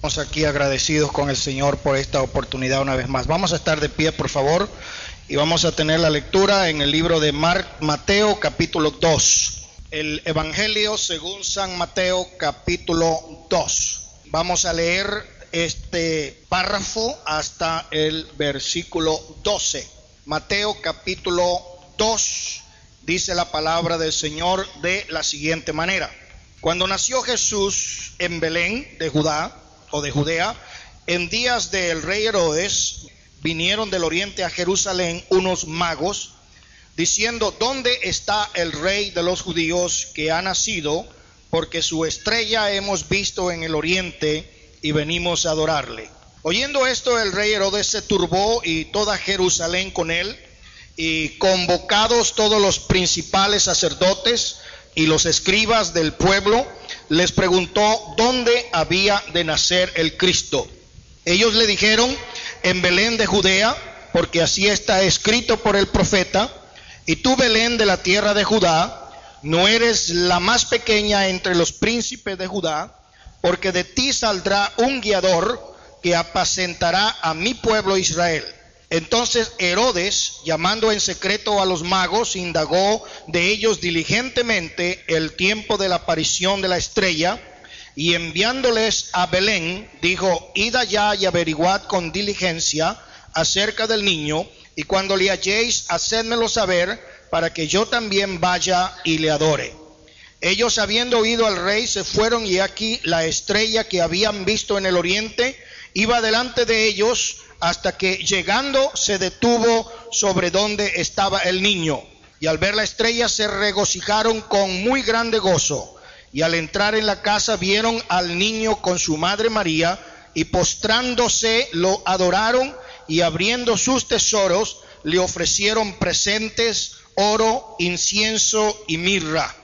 Estamos aquí agradecidos con el Señor por esta oportunidad una vez más. Vamos a estar de pie, por favor, y vamos a tener la lectura en el libro de Mateo capítulo 2. El Evangelio según San Mateo capítulo 2. Vamos a leer este párrafo hasta el versículo 12. Mateo capítulo 2 dice la palabra del Señor de la siguiente manera. Cuando nació Jesús en Belén de Judá, o de Judea, en días del rey Herodes, vinieron del oriente a Jerusalén unos magos, diciendo, ¿dónde está el rey de los judíos que ha nacido? Porque su estrella hemos visto en el oriente y venimos a adorarle. Oyendo esto, el rey Herodes se turbó y toda Jerusalén con él, y convocados todos los principales sacerdotes y los escribas del pueblo, les preguntó dónde había de nacer el Cristo. Ellos le dijeron, en Belén de Judea, porque así está escrito por el profeta, y tú Belén de la tierra de Judá, no eres la más pequeña entre los príncipes de Judá, porque de ti saldrá un guiador que apacentará a mi pueblo Israel. Entonces Herodes, llamando en secreto a los magos, indagó de ellos diligentemente el tiempo de la aparición de la estrella, y enviándoles a Belén, dijo, id allá y averiguad con diligencia acerca del niño, y cuando le halléis, hacedmelo saber, para que yo también vaya y le adore. Ellos, habiendo oído al rey, se fueron, y aquí la estrella que habían visto en el oriente, iba delante de ellos, hasta que llegando se detuvo sobre donde estaba el niño. Y al ver la estrella se regocijaron con muy grande gozo. Y al entrar en la casa vieron al niño con su madre María y postrándose lo adoraron y abriendo sus tesoros le ofrecieron presentes, oro, incienso y mirra.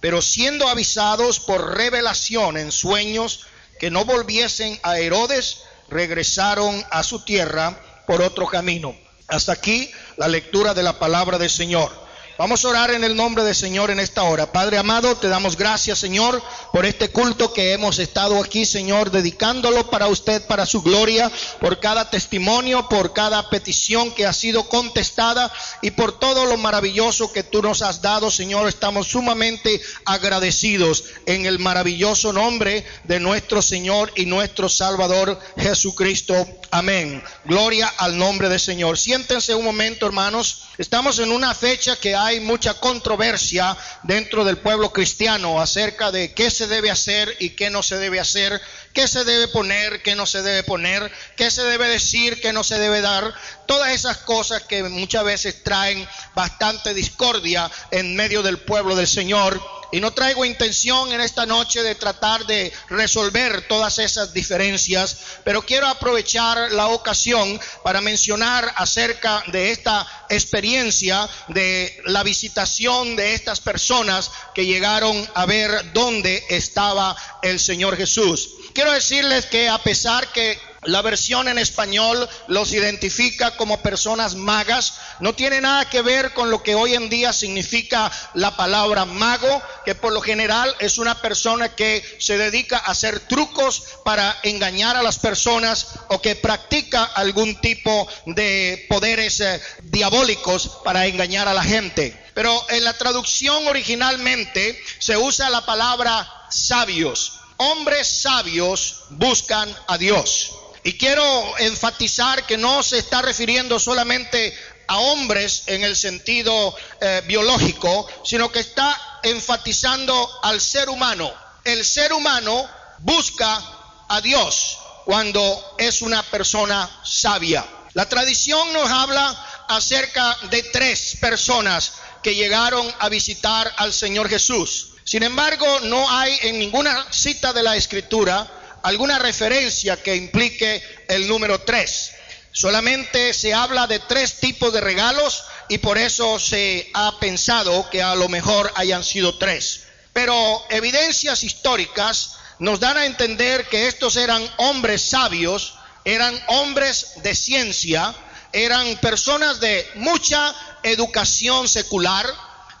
Pero siendo avisados por revelación en sueños que no volviesen a Herodes, regresaron a su tierra por otro camino. Hasta aquí la lectura de la palabra del Señor. Vamos a orar en el nombre del Señor en esta hora. Padre amado, te damos gracias, Señor, por este culto que hemos estado aquí, Señor, dedicándolo para usted, para su gloria, por cada testimonio, por cada petición que ha sido contestada y por todo lo maravilloso que tú nos has dado, Señor. Estamos sumamente agradecidos en el maravilloso nombre de nuestro Señor y nuestro Salvador Jesucristo. Amén. Gloria al nombre del Señor. Siéntense un momento, hermanos. Estamos en una fecha que hay mucha controversia dentro del pueblo cristiano acerca de qué se debe hacer y qué no se debe hacer, qué se debe poner, qué no se debe poner, qué se debe decir, qué no se debe dar. Todas esas cosas que muchas veces traen bastante discordia en medio del pueblo del Señor. Y no traigo intención en esta noche de tratar de resolver todas esas diferencias, pero quiero aprovechar la ocasión para mencionar acerca de esta experiencia de la visitación de estas personas que llegaron a ver dónde estaba el Señor Jesús. Quiero decirles que a pesar que la versión en español los identifica como personas magas. No tiene nada que ver con lo que hoy en día significa la palabra mago, que por lo general es una persona que se dedica a hacer trucos para engañar a las personas o que practica algún tipo de poderes eh, diabólicos para engañar a la gente. Pero en la traducción originalmente se usa la palabra sabios. Hombres sabios buscan a Dios. Y quiero enfatizar que no se está refiriendo solamente a hombres en el sentido eh, biológico, sino que está enfatizando al ser humano. El ser humano busca a Dios cuando es una persona sabia. La tradición nos habla acerca de tres personas que llegaron a visitar al Señor Jesús. Sin embargo, no hay en ninguna cita de la escritura alguna referencia que implique el número tres. Solamente se habla de tres tipos de regalos y por eso se ha pensado que a lo mejor hayan sido tres. Pero evidencias históricas nos dan a entender que estos eran hombres sabios, eran hombres de ciencia, eran personas de mucha educación secular,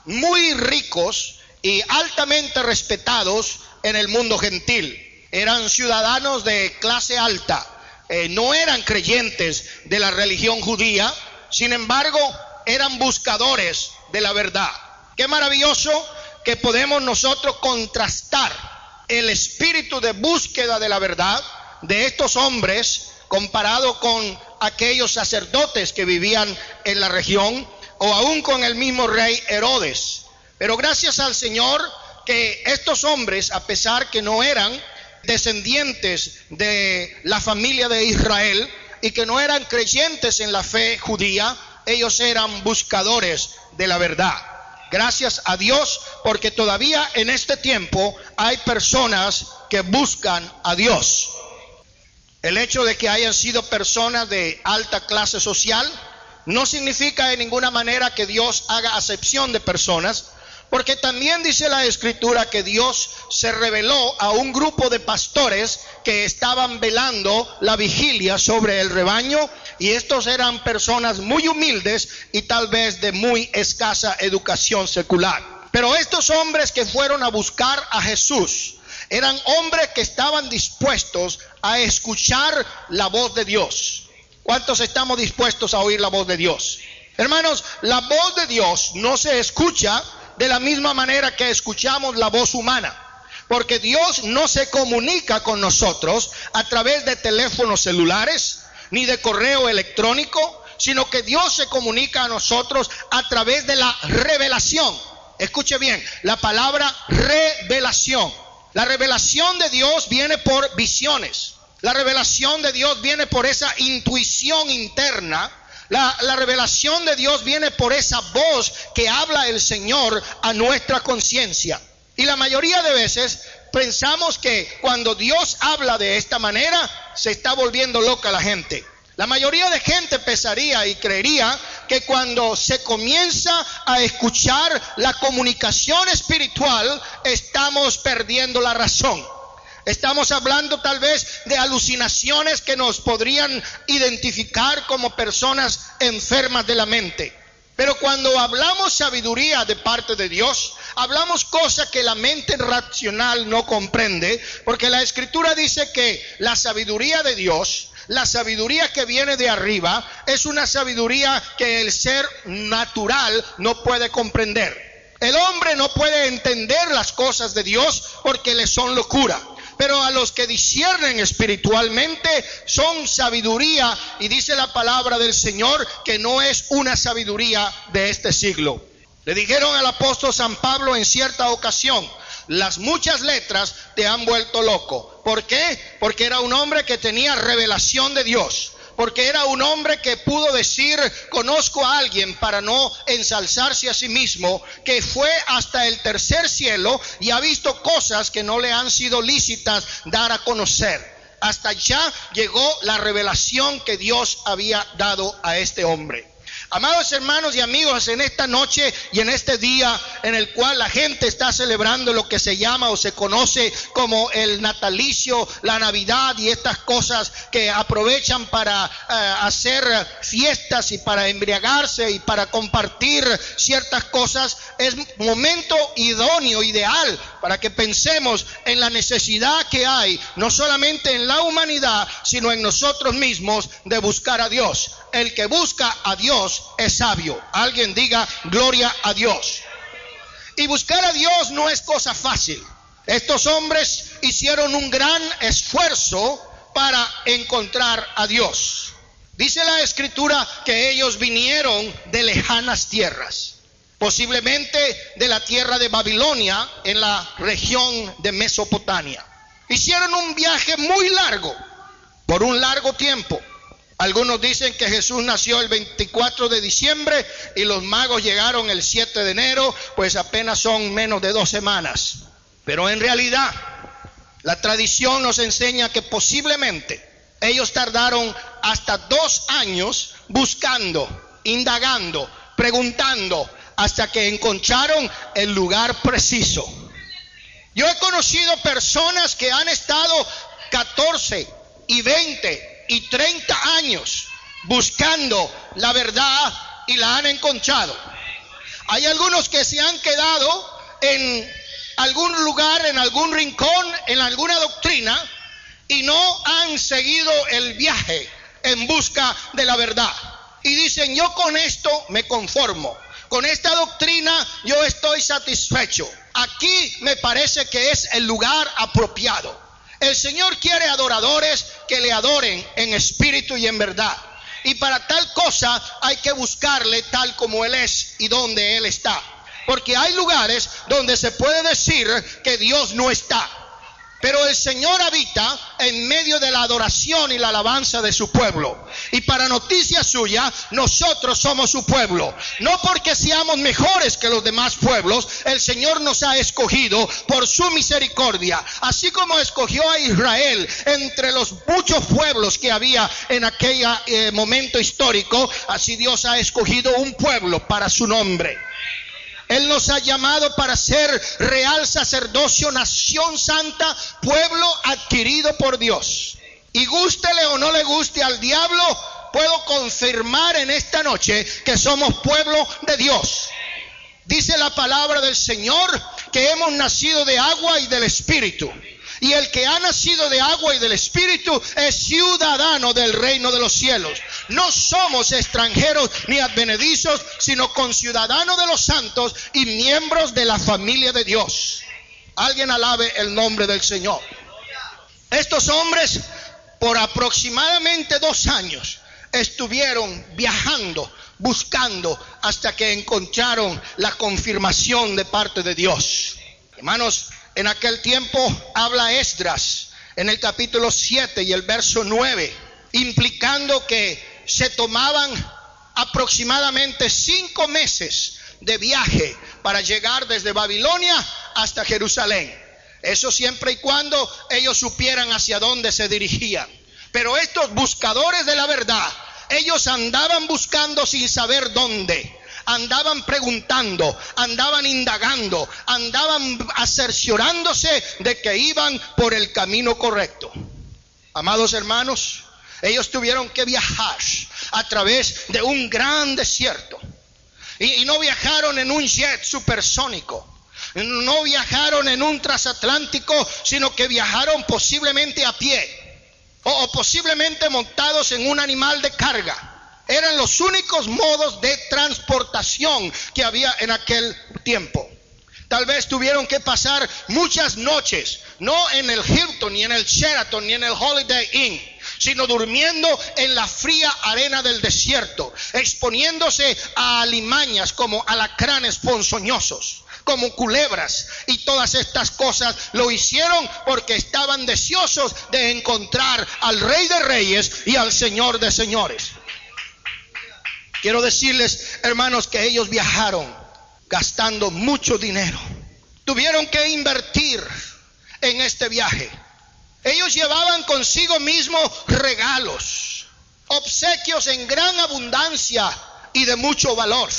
muy ricos y altamente respetados en el mundo gentil. Eran ciudadanos de clase alta, eh, no eran creyentes de la religión judía, sin embargo, eran buscadores de la verdad. Qué maravilloso que podemos nosotros contrastar el espíritu de búsqueda de la verdad de estos hombres comparado con aquellos sacerdotes que vivían en la región o aún con el mismo rey Herodes. Pero gracias al Señor que estos hombres, a pesar que no eran descendientes de la familia de Israel y que no eran creyentes en la fe judía, ellos eran buscadores de la verdad. Gracias a Dios porque todavía en este tiempo hay personas que buscan a Dios. El hecho de que hayan sido personas de alta clase social no significa de ninguna manera que Dios haga acepción de personas, porque también dice la escritura que Dios se reveló a un grupo de pastores que estaban velando la vigilia sobre el rebaño y estos eran personas muy humildes y tal vez de muy escasa educación secular. Pero estos hombres que fueron a buscar a Jesús eran hombres que estaban dispuestos a escuchar la voz de Dios. ¿Cuántos estamos dispuestos a oír la voz de Dios? Hermanos, la voz de Dios no se escucha de la misma manera que escuchamos la voz humana. Porque Dios no se comunica con nosotros a través de teléfonos celulares ni de correo electrónico, sino que Dios se comunica a nosotros a través de la revelación. Escuche bien, la palabra revelación. La revelación de Dios viene por visiones. La revelación de Dios viene por esa intuición interna la, revelación de Dios viene por esa voz que habla el Señor a nuestra conciencia. Y la mayoría de veces pensamos que cuando Dios habla de esta manera, se está volviendo loca la gente. La mayoría de gente pensaría y creería que cuando se comienza a escuchar la comunicación espiritual, estamos perdiendo la razón. Estamos hablando tal vez de alucinaciones que nos podrían identificar como personas enfermas de la mente. Pero cuando hablamos sabiduría de parte de Dios, hablamos cosas que la mente racional no comprende, porque la escritura dice que la sabiduría de Dios, la sabiduría que viene de arriba, es una sabiduría que el ser natural no puede comprender. El hombre no puede entender las cosas de Dios porque le son locura pero a los que disciernen espiritualmente son sabiduría y dice la palabra del Señor que no es una sabiduría de este siglo. Le dijeron al apóstol San Pablo en cierta ocasión, las muchas letras te han vuelto loco. ¿Por qué? Porque era un hombre que tenía revelación de Dios porque era un hombre que pudo decir, conozco a alguien para no ensalzarse a sí mismo, que fue hasta el tercer cielo y ha visto cosas que no le han sido lícitas dar a conocer. Hasta allá llegó la revelación que Dios había dado a este hombre. Amados hermanos y amigos, en esta noche y en este día en el cual la gente está celebrando lo que se llama o se conoce como el natalicio, la Navidad y estas cosas que aprovechan para eh, hacer fiestas y para embriagarse y para compartir ciertas cosas, es momento idóneo, ideal para que pensemos en la necesidad que hay, no solamente en la humanidad, sino en nosotros mismos, de buscar a Dios. El que busca a Dios es sabio. Alguien diga, gloria a Dios. Y buscar a Dios no es cosa fácil. Estos hombres hicieron un gran esfuerzo para encontrar a Dios. Dice la escritura que ellos vinieron de lejanas tierras posiblemente de la tierra de Babilonia en la región de Mesopotamia. Hicieron un viaje muy largo, por un largo tiempo. Algunos dicen que Jesús nació el 24 de diciembre y los magos llegaron el 7 de enero, pues apenas son menos de dos semanas. Pero en realidad, la tradición nos enseña que posiblemente ellos tardaron hasta dos años buscando, indagando, preguntando, hasta que encontraron el lugar preciso. Yo he conocido personas que han estado 14 y 20 y 30 años buscando la verdad y la han encontrado. Hay algunos que se han quedado en algún lugar, en algún rincón, en alguna doctrina y no han seguido el viaje en busca de la verdad. Y dicen, yo con esto me conformo. Con esta doctrina yo estoy satisfecho. Aquí me parece que es el lugar apropiado. El Señor quiere adoradores que le adoren en espíritu y en verdad. Y para tal cosa hay que buscarle tal como Él es y donde Él está. Porque hay lugares donde se puede decir que Dios no está. Pero el Señor habita en medio de la adoración y la alabanza de su pueblo. Y para noticia suya, nosotros somos su pueblo. No porque seamos mejores que los demás pueblos, el Señor nos ha escogido por su misericordia. Así como escogió a Israel entre los muchos pueblos que había en aquel eh, momento histórico, así Dios ha escogido un pueblo para su nombre. Él nos ha llamado para ser real sacerdocio, nación santa, pueblo adquirido por Dios. Y gústele o no le guste al diablo, puedo confirmar en esta noche que somos pueblo de Dios. Dice la palabra del Señor que hemos nacido de agua y del Espíritu. Y el que ha nacido de agua y del Espíritu es ciudadano del reino de los cielos. No somos extranjeros ni advenedizos, sino conciudadanos de los santos y miembros de la familia de Dios. Alguien alabe el nombre del Señor. Estos hombres por aproximadamente dos años estuvieron viajando, buscando hasta que encontraron la confirmación de parte de Dios. Hermanos, en aquel tiempo habla Esdras en el capítulo 7 y el verso 9, implicando que se tomaban aproximadamente cinco meses de viaje para llegar desde Babilonia hasta Jerusalén. Eso siempre y cuando ellos supieran hacia dónde se dirigían. Pero estos buscadores de la verdad, ellos andaban buscando sin saber dónde andaban preguntando, andaban indagando, andaban acerciorándose de que iban por el camino correcto. Amados hermanos, ellos tuvieron que viajar a través de un gran desierto. Y, no viajaron en un jet supersónico. No viajaron en un transatlántico, sino que viajaron posiblemente a pie. o posiblemente montados en un animal de carga. Eran los únicos modos de transportación que había en aquel tiempo. Tal vez tuvieron que pasar muchas noches, no en el Hilton, ni en el Sheraton, ni en el Holiday Inn, sino durmiendo en la fría arena del desierto, exponiéndose a alimañas como alacranes ponzoñosos, como culebras. Y todas estas cosas lo hicieron porque estaban deseosos de encontrar al Rey de Reyes y al Señor de Señores. Quiero decirles, hermanos, que ellos viajaron gastando mucho dinero. Tuvieron que invertir en este viaje. Ellos llevaban consigo mismo regalos, obsequios en gran abundancia y de mucho valor.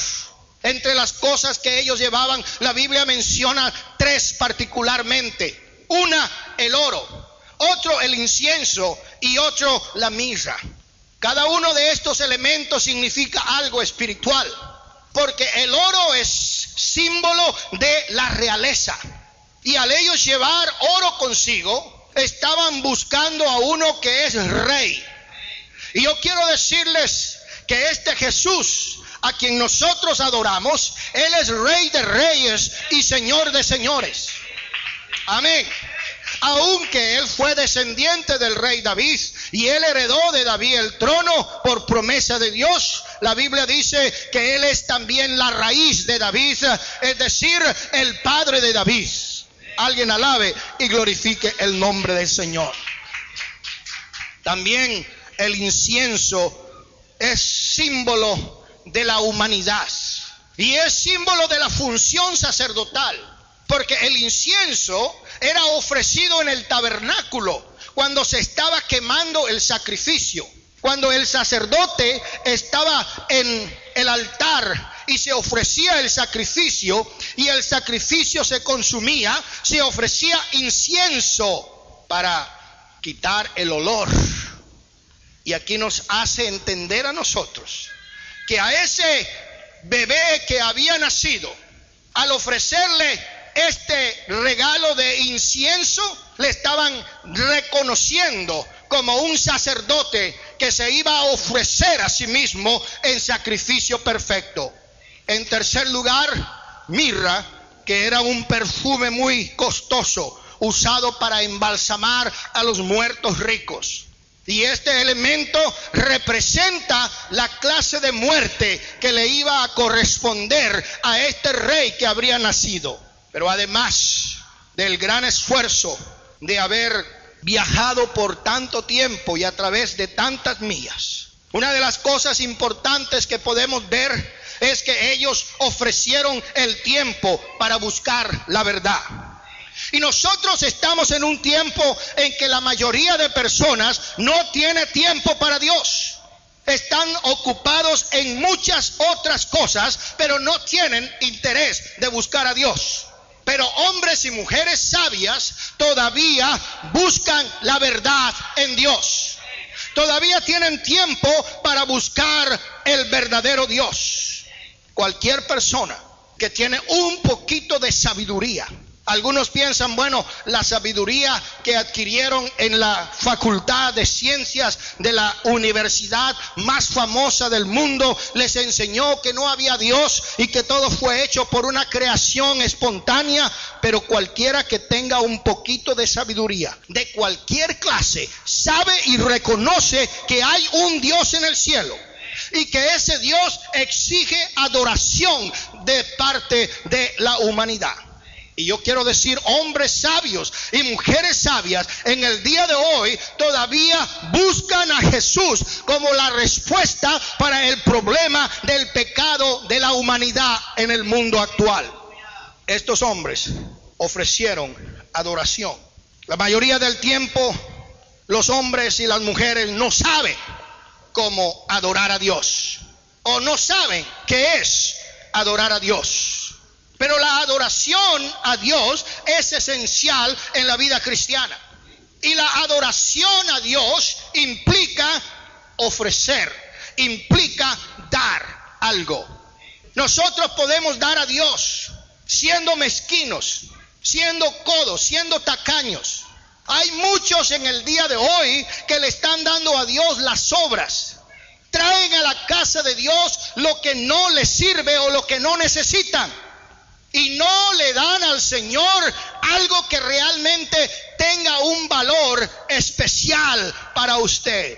Entre las cosas que ellos llevaban, la Biblia menciona tres particularmente. Una, el oro, otro, el incienso y otro, la mirra. Cada uno de estos elementos significa algo espiritual, porque el oro es símbolo de la realeza. Y al ellos llevar oro consigo, estaban buscando a uno que es rey. Y yo quiero decirles que este Jesús, a quien nosotros adoramos, Él es rey de reyes y señor de señores. Amén aunque él fue descendiente del rey David y él heredó de David el trono por promesa de Dios, la Biblia dice que él es también la raíz de David, es decir, el padre de David. Alguien alabe y glorifique el nombre del Señor. También el incienso es símbolo de la humanidad y es símbolo de la función sacerdotal. Porque el incienso era ofrecido en el tabernáculo cuando se estaba quemando el sacrificio. Cuando el sacerdote estaba en el altar y se ofrecía el sacrificio y el sacrificio se consumía, se ofrecía incienso para quitar el olor. Y aquí nos hace entender a nosotros que a ese bebé que había nacido, al ofrecerle este regalo de incienso, le estaban reconociendo como un sacerdote que se iba a ofrecer a sí mismo en sacrificio perfecto. En tercer lugar, mirra, que era un perfume muy costoso, usado para embalsamar a los muertos ricos. Y este elemento representa la clase de muerte que le iba a corresponder a este rey que habría nacido. Pero además del gran esfuerzo de haber viajado por tanto tiempo y a través de tantas millas, una de las cosas importantes que podemos ver es que ellos ofrecieron el tiempo para buscar la verdad. Y nosotros estamos en un tiempo en que la mayoría de personas no tiene tiempo para Dios. Están ocupados en muchas otras cosas, pero no tienen interés de buscar a Dios. Pero hombres y mujeres sabias todavía buscan la verdad en Dios. Todavía tienen tiempo para buscar el verdadero Dios. Cualquier persona que tiene un poquito de sabiduría, algunos piensan, bueno, la sabiduría que adquirieron en la facultad de ciencias de la universidad más famosa del mundo les enseñó que no había Dios y que todo fue hecho por una creación espontánea, pero cualquiera que tenga un poquito de sabiduría de cualquier clase sabe y reconoce que hay un Dios en el cielo y que ese Dios exige adoración de parte de la humanidad. Y yo quiero decir, hombres sabios y mujeres sabias en el día de hoy todavía buscan a Jesús como la respuesta para el problema del pecado de la humanidad en el mundo actual. Estos hombres ofrecieron adoración. La mayoría del tiempo los hombres y las mujeres no saben cómo adorar a Dios o no saben qué es adorar a Dios. Pero la adoración a Dios es esencial en la vida cristiana. Y la adoración a Dios implica ofrecer, implica dar algo. Nosotros podemos dar a Dios siendo mezquinos, siendo codos, siendo tacaños. Hay muchos en el día de hoy que le están dando a Dios las obras. Traen a la casa de Dios lo que no les sirve o lo que no necesitan y no le dan al Señor algo que realmente tenga un valor especial para usted.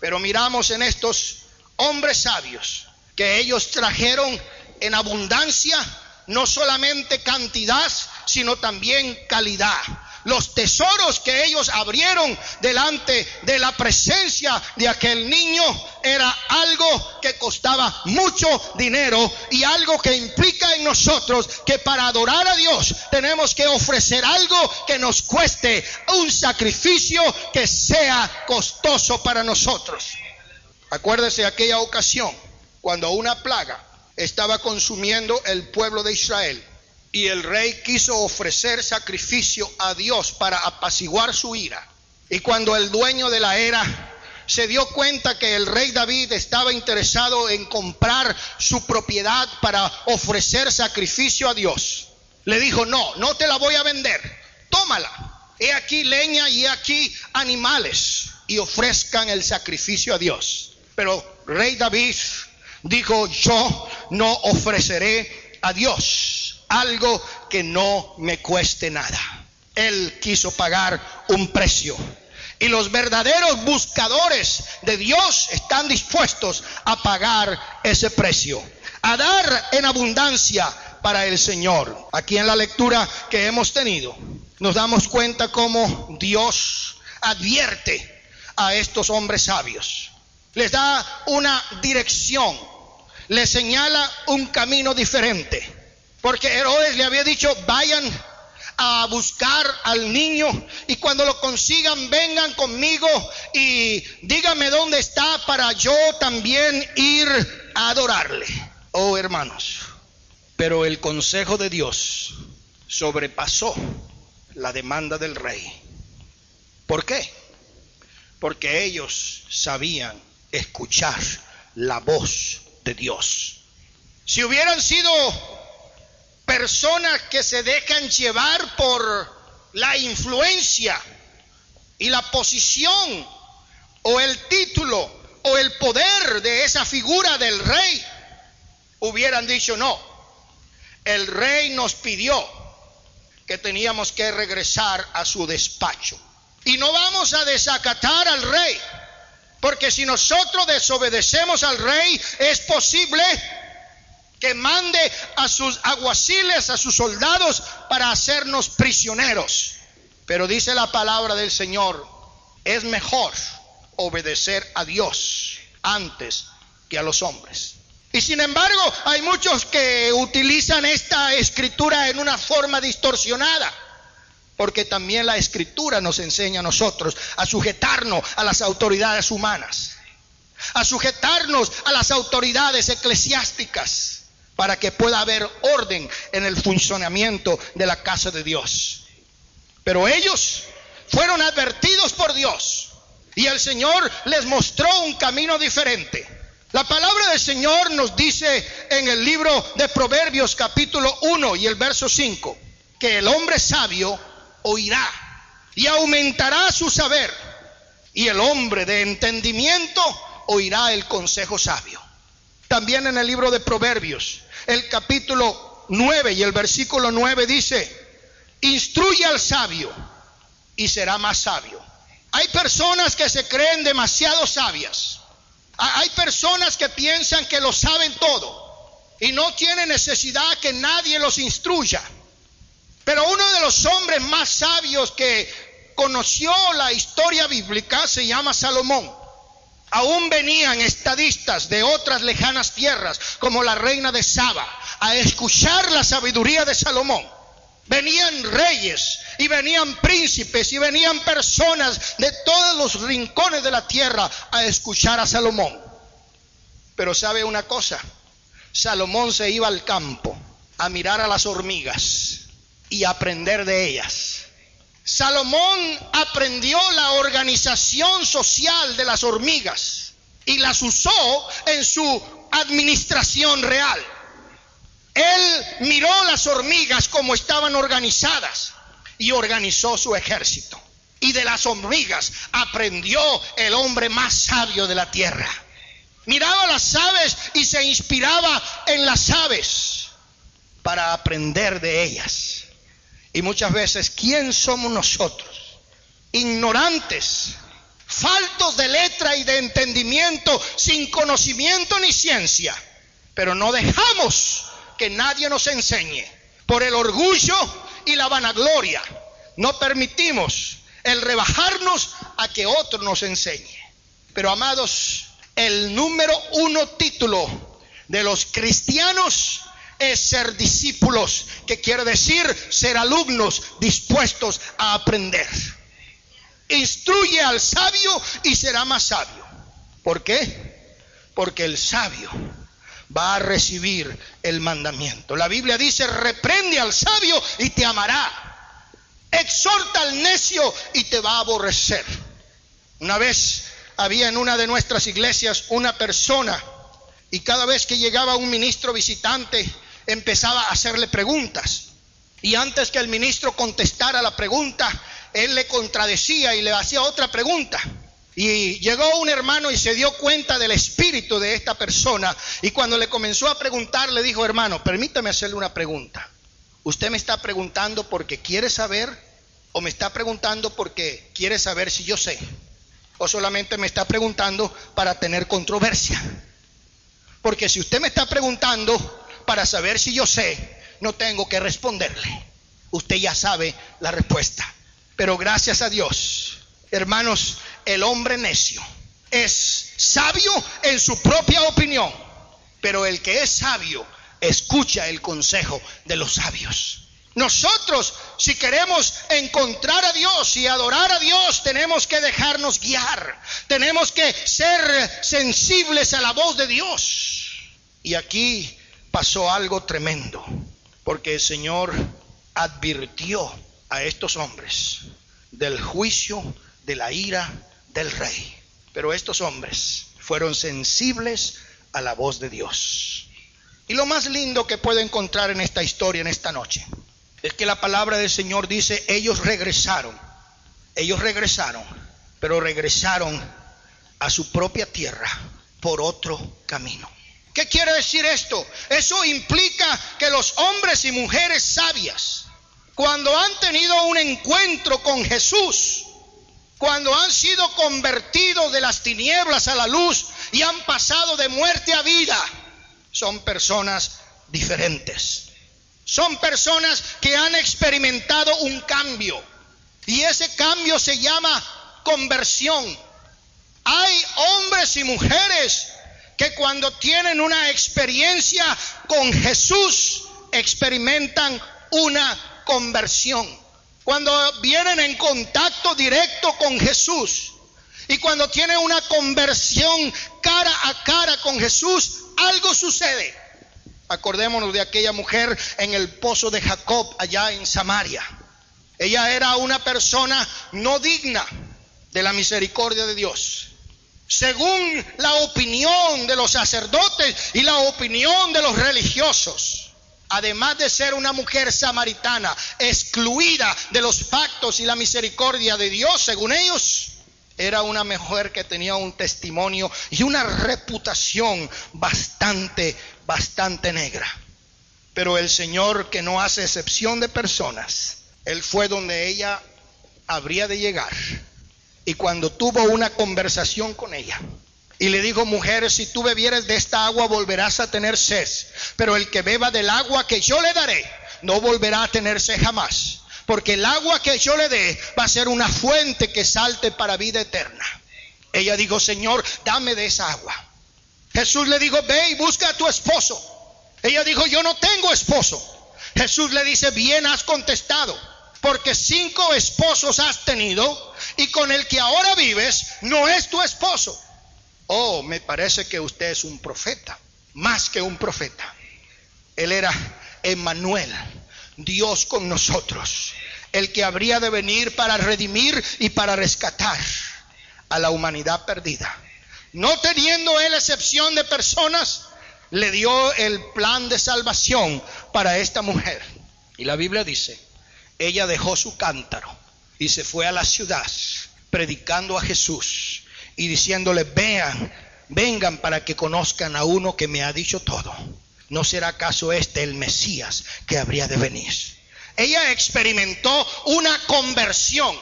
Pero miramos en estos hombres sabios que ellos trajeron en abundancia no solamente cantidad, sino también calidad los tesoros que ellos abrieron delante de la presencia de aquel niño era algo que costaba mucho dinero y algo que implica en nosotros que para adorar a Dios tenemos que ofrecer algo que nos cueste un sacrificio que sea costoso para nosotros. Acuérdese de aquella ocasión cuando una plaga estaba consumiendo el pueblo de Israel y el rey quiso ofrecer sacrificio a Dios para apaciguar su ira. Y cuando el dueño de la era se dio cuenta que el rey David estaba interesado en comprar su propiedad para ofrecer sacrificio a Dios, le dijo, no, no te la voy a vender, tómala. He aquí leña y he aquí animales y ofrezcan el sacrificio a Dios. Pero rey David dijo, yo no ofreceré a Dios algo que no me cueste nada. Él quiso pagar un precio. Y los verdaderos buscadores de Dios están dispuestos a pagar ese precio, a dar en abundancia para el Señor. Aquí en la lectura que hemos tenido, nos damos cuenta cómo Dios advierte a estos hombres sabios. Les da una dirección, les señala un camino diferente. Porque Herodes le había dicho, vayan a buscar al niño y cuando lo consigan vengan conmigo y díganme dónde está para yo también ir a adorarle. Oh hermanos, pero el consejo de Dios sobrepasó la demanda del rey. ¿Por qué? Porque ellos sabían escuchar la voz de Dios. Si hubieran sido personas que se dejan llevar por la influencia y la posición o el título o el poder de esa figura del rey, hubieran dicho no. El rey nos pidió que teníamos que regresar a su despacho. Y no vamos a desacatar al rey, porque si nosotros desobedecemos al rey, es posible que mande a sus aguaciles, a sus soldados, para hacernos prisioneros. Pero dice la palabra del Señor, es mejor obedecer a Dios antes que a los hombres. Y sin embargo, hay muchos que utilizan esta escritura en una forma distorsionada. Porque también la escritura nos enseña a nosotros a sujetarnos a las autoridades humanas, a sujetarnos a las autoridades eclesiásticas, para que pueda haber orden en el funcionamiento de la casa de Dios. Pero ellos fueron advertidos por Dios y el Señor les mostró un camino diferente. La palabra del Señor nos dice en el libro de Proverbios capítulo 1 y el verso 5 que el hombre sabio oirá y aumentará su saber y el hombre de entendimiento oirá el consejo sabio. También en el libro de Proverbios, el capítulo 9 y el versículo 9 dice, instruye al sabio y será más sabio. Hay personas que se creen demasiado sabias hay personas que piensan que lo saben todo y no tienen necesidad que nadie los instruya. Pero uno de los hombres más sabios que conoció la historia bíblica se llama Salomón. Aún venían estadistas de otras lejanas tierras, como la reina de Saba, a escuchar la sabiduría de Salomón. Venían reyes y venían príncipes y venían personas de todos los rincones de la tierra a escuchar a Salomón. Pero sabe una cosa, Salomón se iba al campo a mirar a las hormigas y aprender de ellas. Salomón aprendió la organización social de las hormigas y las usó en su administración real. Él miró las hormigas como estaban organizadas y organizó su ejército. Y de las hormigas aprendió el hombre más sabio de la tierra. Miraba las aves y se inspiraba en las aves para aprender de ellas. Y muchas veces, ¿quién somos nosotros? Ignorantes, faltos de letra y de entendimiento, sin conocimiento ni ciencia. Pero no dejamos que nadie nos enseñe. Por el orgullo y la vanagloria, no permitimos el rebajarnos a que otro nos enseñe. Pero amados, el número uno título de los cristianos es ser discípulos, que quiere decir ser alumnos dispuestos a aprender. Instruye al sabio y será más sabio. ¿Por qué? Porque el sabio va a recibir el mandamiento. La Biblia dice, reprende al sabio y te amará. Exhorta al necio y te va a aborrecer. Una vez había en una de nuestras iglesias una persona y cada vez que llegaba un ministro visitante empezaba a hacerle preguntas. Y antes que el ministro contestara la pregunta, él le contradecía y le hacía otra pregunta. Y llegó un hermano y se dio cuenta del espíritu de esta persona. Y cuando le comenzó a preguntar, le dijo, hermano, permítame hacerle una pregunta. ¿Usted me está preguntando porque quiere saber o me está preguntando porque quiere saber si yo sé? ¿O solamente me está preguntando para tener controversia? Porque si usted me está preguntando para saber si yo sé, no tengo que responderle. Usted ya sabe la respuesta. Pero gracias a Dios Hermanos, el hombre necio es sabio en su propia opinión, pero el que es sabio escucha el consejo de los sabios. Nosotros, si queremos encontrar a Dios y adorar a Dios, tenemos que dejarnos guiar, tenemos que ser sensibles a la voz de Dios. Y aquí pasó algo tremendo, porque el Señor advirtió a estos hombres del juicio de la ira del rey. Pero estos hombres fueron sensibles a la voz de Dios. Y lo más lindo que puedo encontrar en esta historia, en esta noche, es que la palabra del Señor dice, ellos regresaron, ellos regresaron, pero regresaron a su propia tierra por otro camino. ¿Qué quiere decir esto? Eso implica que los hombres y mujeres sabias, cuando han tenido un encuentro con Jesús, cuando han sido convertidos de las tinieblas a la luz y han pasado de muerte a vida, son personas diferentes. Son personas que han experimentado un cambio. Y ese cambio se llama conversión. Hay hombres y mujeres que cuando tienen una experiencia con Jesús experimentan una conversión. Cuando vienen en contacto directo con Jesús y cuando tienen una conversión cara a cara con Jesús, algo sucede. Acordémonos de aquella mujer en el pozo de Jacob allá en Samaria. Ella era una persona no digna de la misericordia de Dios. Según la opinión de los sacerdotes y la opinión de los religiosos. Además de ser una mujer samaritana, excluida de los pactos y la misericordia de Dios, según ellos, era una mujer que tenía un testimonio y una reputación bastante, bastante negra. Pero el Señor que no hace excepción de personas, Él fue donde ella habría de llegar. Y cuando tuvo una conversación con ella, y le dijo, mujer, si tú bebieres de esta agua volverás a tener sed, pero el que beba del agua que yo le daré, no volverá a tener sed jamás porque el agua que yo le dé va a ser una fuente que salte para vida eterna. Ella dijo, Señor, dame de esa agua. Jesús le dijo, ve y busca a tu esposo. Ella dijo, yo no tengo esposo. Jesús le dice, bien has contestado, porque cinco esposos has tenido y con el que ahora vives no es tu esposo. Oh, me parece que usted es un profeta, más que un profeta. Él era Emmanuel, Dios con nosotros, el que habría de venir para redimir y para rescatar a la humanidad perdida. No teniendo él excepción de personas, le dio el plan de salvación para esta mujer. Y la Biblia dice, ella dejó su cántaro y se fue a la ciudad predicando a Jesús y diciéndole, vean, vengan para que conozcan a uno que me ha dicho todo. ¿No será acaso este el Mesías que habría de venir? Ella experimentó una conversión.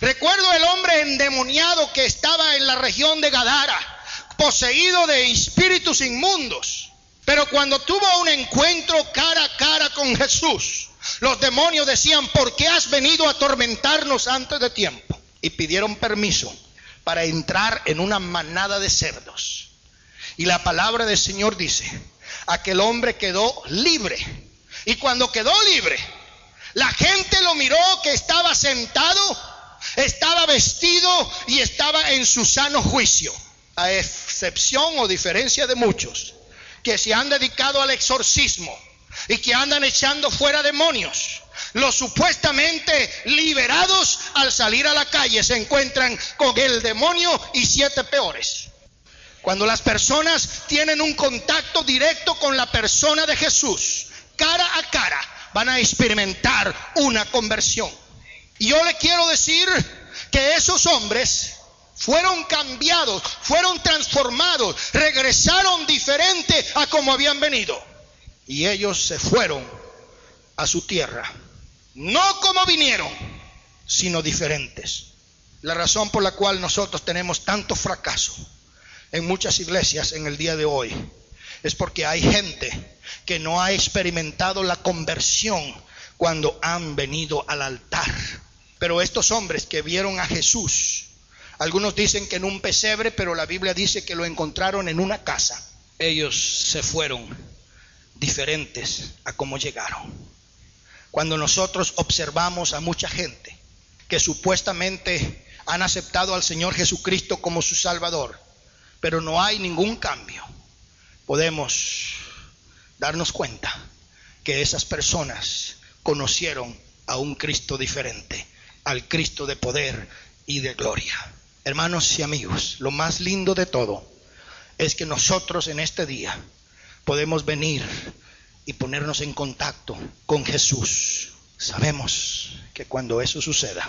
Recuerdo el hombre endemoniado que estaba en la región de Gadara, poseído de espíritus inmundos. Pero cuando tuvo un encuentro cara a cara con Jesús, los demonios decían, ¿por qué has venido a atormentarnos antes de tiempo? Y pidieron permiso para entrar en una manada de cerdos. Y la palabra del Señor dice, aquel hombre quedó libre. Y cuando quedó libre, la gente lo miró que estaba sentado, estaba vestido y estaba en su sano juicio, a excepción o diferencia de muchos que se han dedicado al exorcismo y que andan echando fuera demonios. Los supuestamente liberados al salir a la calle se encuentran con el demonio y siete peores. Cuando las personas tienen un contacto directo con la persona de Jesús, cara a cara, van a experimentar una conversión. Y yo le quiero decir que esos hombres fueron cambiados, fueron transformados, regresaron diferente a como habían venido. Y ellos se fueron a su tierra, no como vinieron, sino diferentes. La razón por la cual nosotros tenemos tanto fracaso en muchas iglesias en el día de hoy es porque hay gente que no ha experimentado la conversión cuando han venido al altar. Pero estos hombres que vieron a Jesús, algunos dicen que en un pesebre, pero la Biblia dice que lo encontraron en una casa. Ellos se fueron diferentes a cómo llegaron. Cuando nosotros observamos a mucha gente que supuestamente han aceptado al Señor Jesucristo como su Salvador, pero no hay ningún cambio, podemos darnos cuenta que esas personas conocieron a un Cristo diferente, al Cristo de poder y de gloria. Hermanos y amigos, lo más lindo de todo es que nosotros en este día podemos venir y ponernos en contacto con Jesús. Sabemos que cuando eso suceda,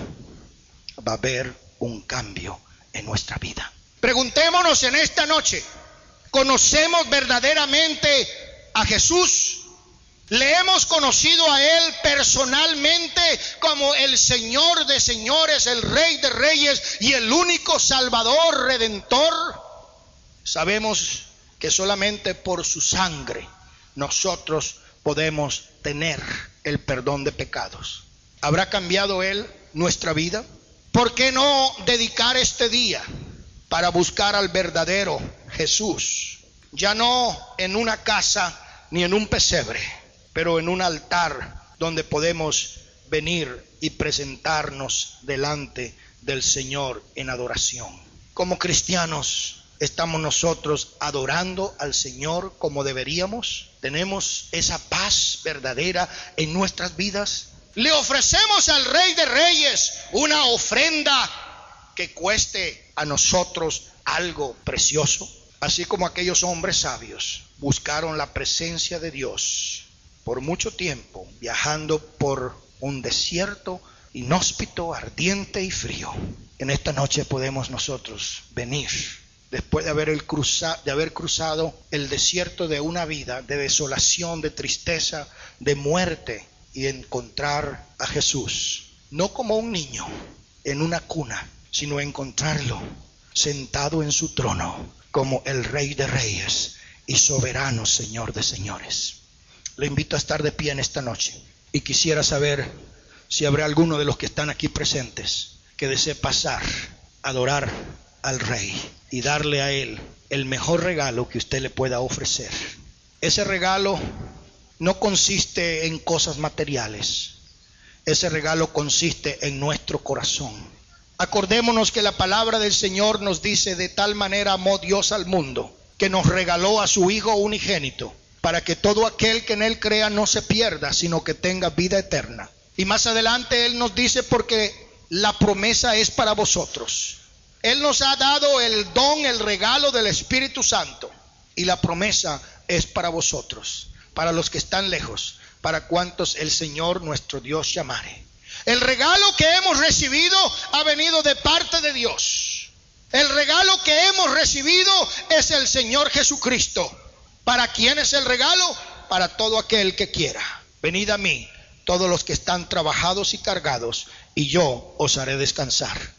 va a haber un cambio en nuestra vida. Preguntémonos en esta noche, ¿conocemos verdaderamente a Jesús? Le hemos conocido a Él personalmente como el Señor de señores, el Rey de reyes y el único Salvador Redentor. Sabemos que solamente por su sangre nosotros podemos tener el perdón de pecados. ¿Habrá cambiado Él nuestra vida? ¿Por qué no dedicar este día para buscar al verdadero Jesús? Ya no en una casa ni en un pesebre, pero en un altar donde podemos venir y presentarnos delante del Señor en adoración. Como cristianos, ¿estamos nosotros adorando al Señor como deberíamos? ¿Tenemos esa paz verdadera en nuestras vidas? Le ofrecemos al Rey de Reyes una ofrenda que cueste a nosotros algo precioso, así como aquellos hombres sabios buscaron la presencia de Dios por mucho tiempo, viajando por un desierto inhóspito, ardiente y frío. En esta noche podemos nosotros venir después de haber, de haber cruzado el desierto de una vida de desolación, de tristeza, de muerte, y encontrar a Jesús, no como un niño en una cuna, sino encontrarlo sentado en su trono como el Rey de Reyes y soberano Señor de Señores. Le invito a estar de pie en esta noche y quisiera saber si habrá alguno de los que están aquí presentes que desee pasar, adorar al Rey y darle a Él el mejor regalo que usted le pueda ofrecer. Ese regalo no consiste en cosas materiales. Ese regalo consiste en nuestro corazón. Acordémonos que la palabra del Señor nos dice, de tal manera amó Dios al mundo, que nos regaló a su Hijo unigénito, para que todo aquel que en Él crea no se pierda, sino que tenga vida eterna. Y más adelante Él nos dice, porque la promesa es para vosotros. Él nos ha dado el don, el regalo del Espíritu Santo, y la promesa es para vosotros para los que están lejos, para cuantos el Señor nuestro Dios llamare. El regalo que hemos recibido ha venido de parte de Dios. El regalo que hemos recibido es el Señor Jesucristo. ¿Para quién es el regalo? Para todo aquel que quiera. Venid a mí, todos los que están trabajados y cargados, y yo os haré descansar.